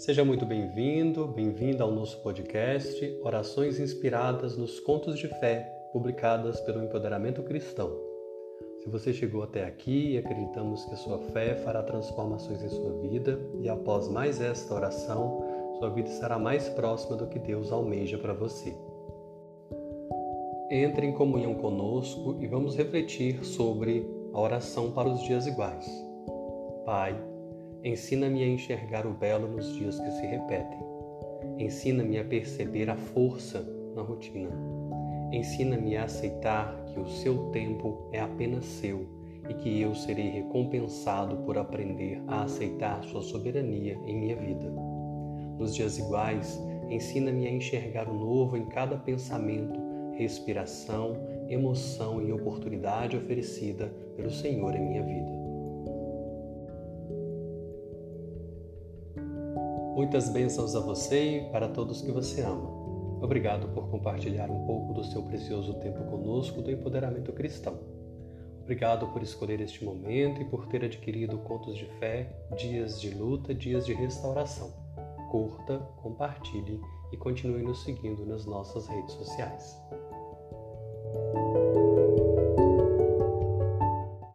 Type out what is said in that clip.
Seja muito bem-vindo, bem-vinda ao nosso podcast Orações Inspiradas nos Contos de Fé, publicadas pelo Empoderamento Cristão. Se você chegou até aqui, acreditamos que a sua fé fará transformações em sua vida e após mais esta oração, sua vida estará mais próxima do que Deus almeja para você. Entre em comunhão conosco e vamos refletir sobre a oração para os dias iguais. Pai, ensina-me a enxergar o belo nos dias que se repetem. Ensina-me a perceber a força na rotina. Ensina-me a aceitar que o seu tempo é apenas seu e que eu serei recompensado por aprender a aceitar sua soberania em minha vida. Nos dias iguais, ensina-me a enxergar o novo em cada pensamento, respiração, emoção e oportunidade oferecida pelo Senhor em minha vida. Muitas bênçãos a você e para todos que você ama. Obrigado por compartilhar um pouco do seu precioso tempo conosco do empoderamento cristão. Obrigado por escolher este momento e por ter adquirido contos de fé, dias de luta, dias de restauração. Curta, compartilhe e continue nos seguindo nas nossas redes sociais.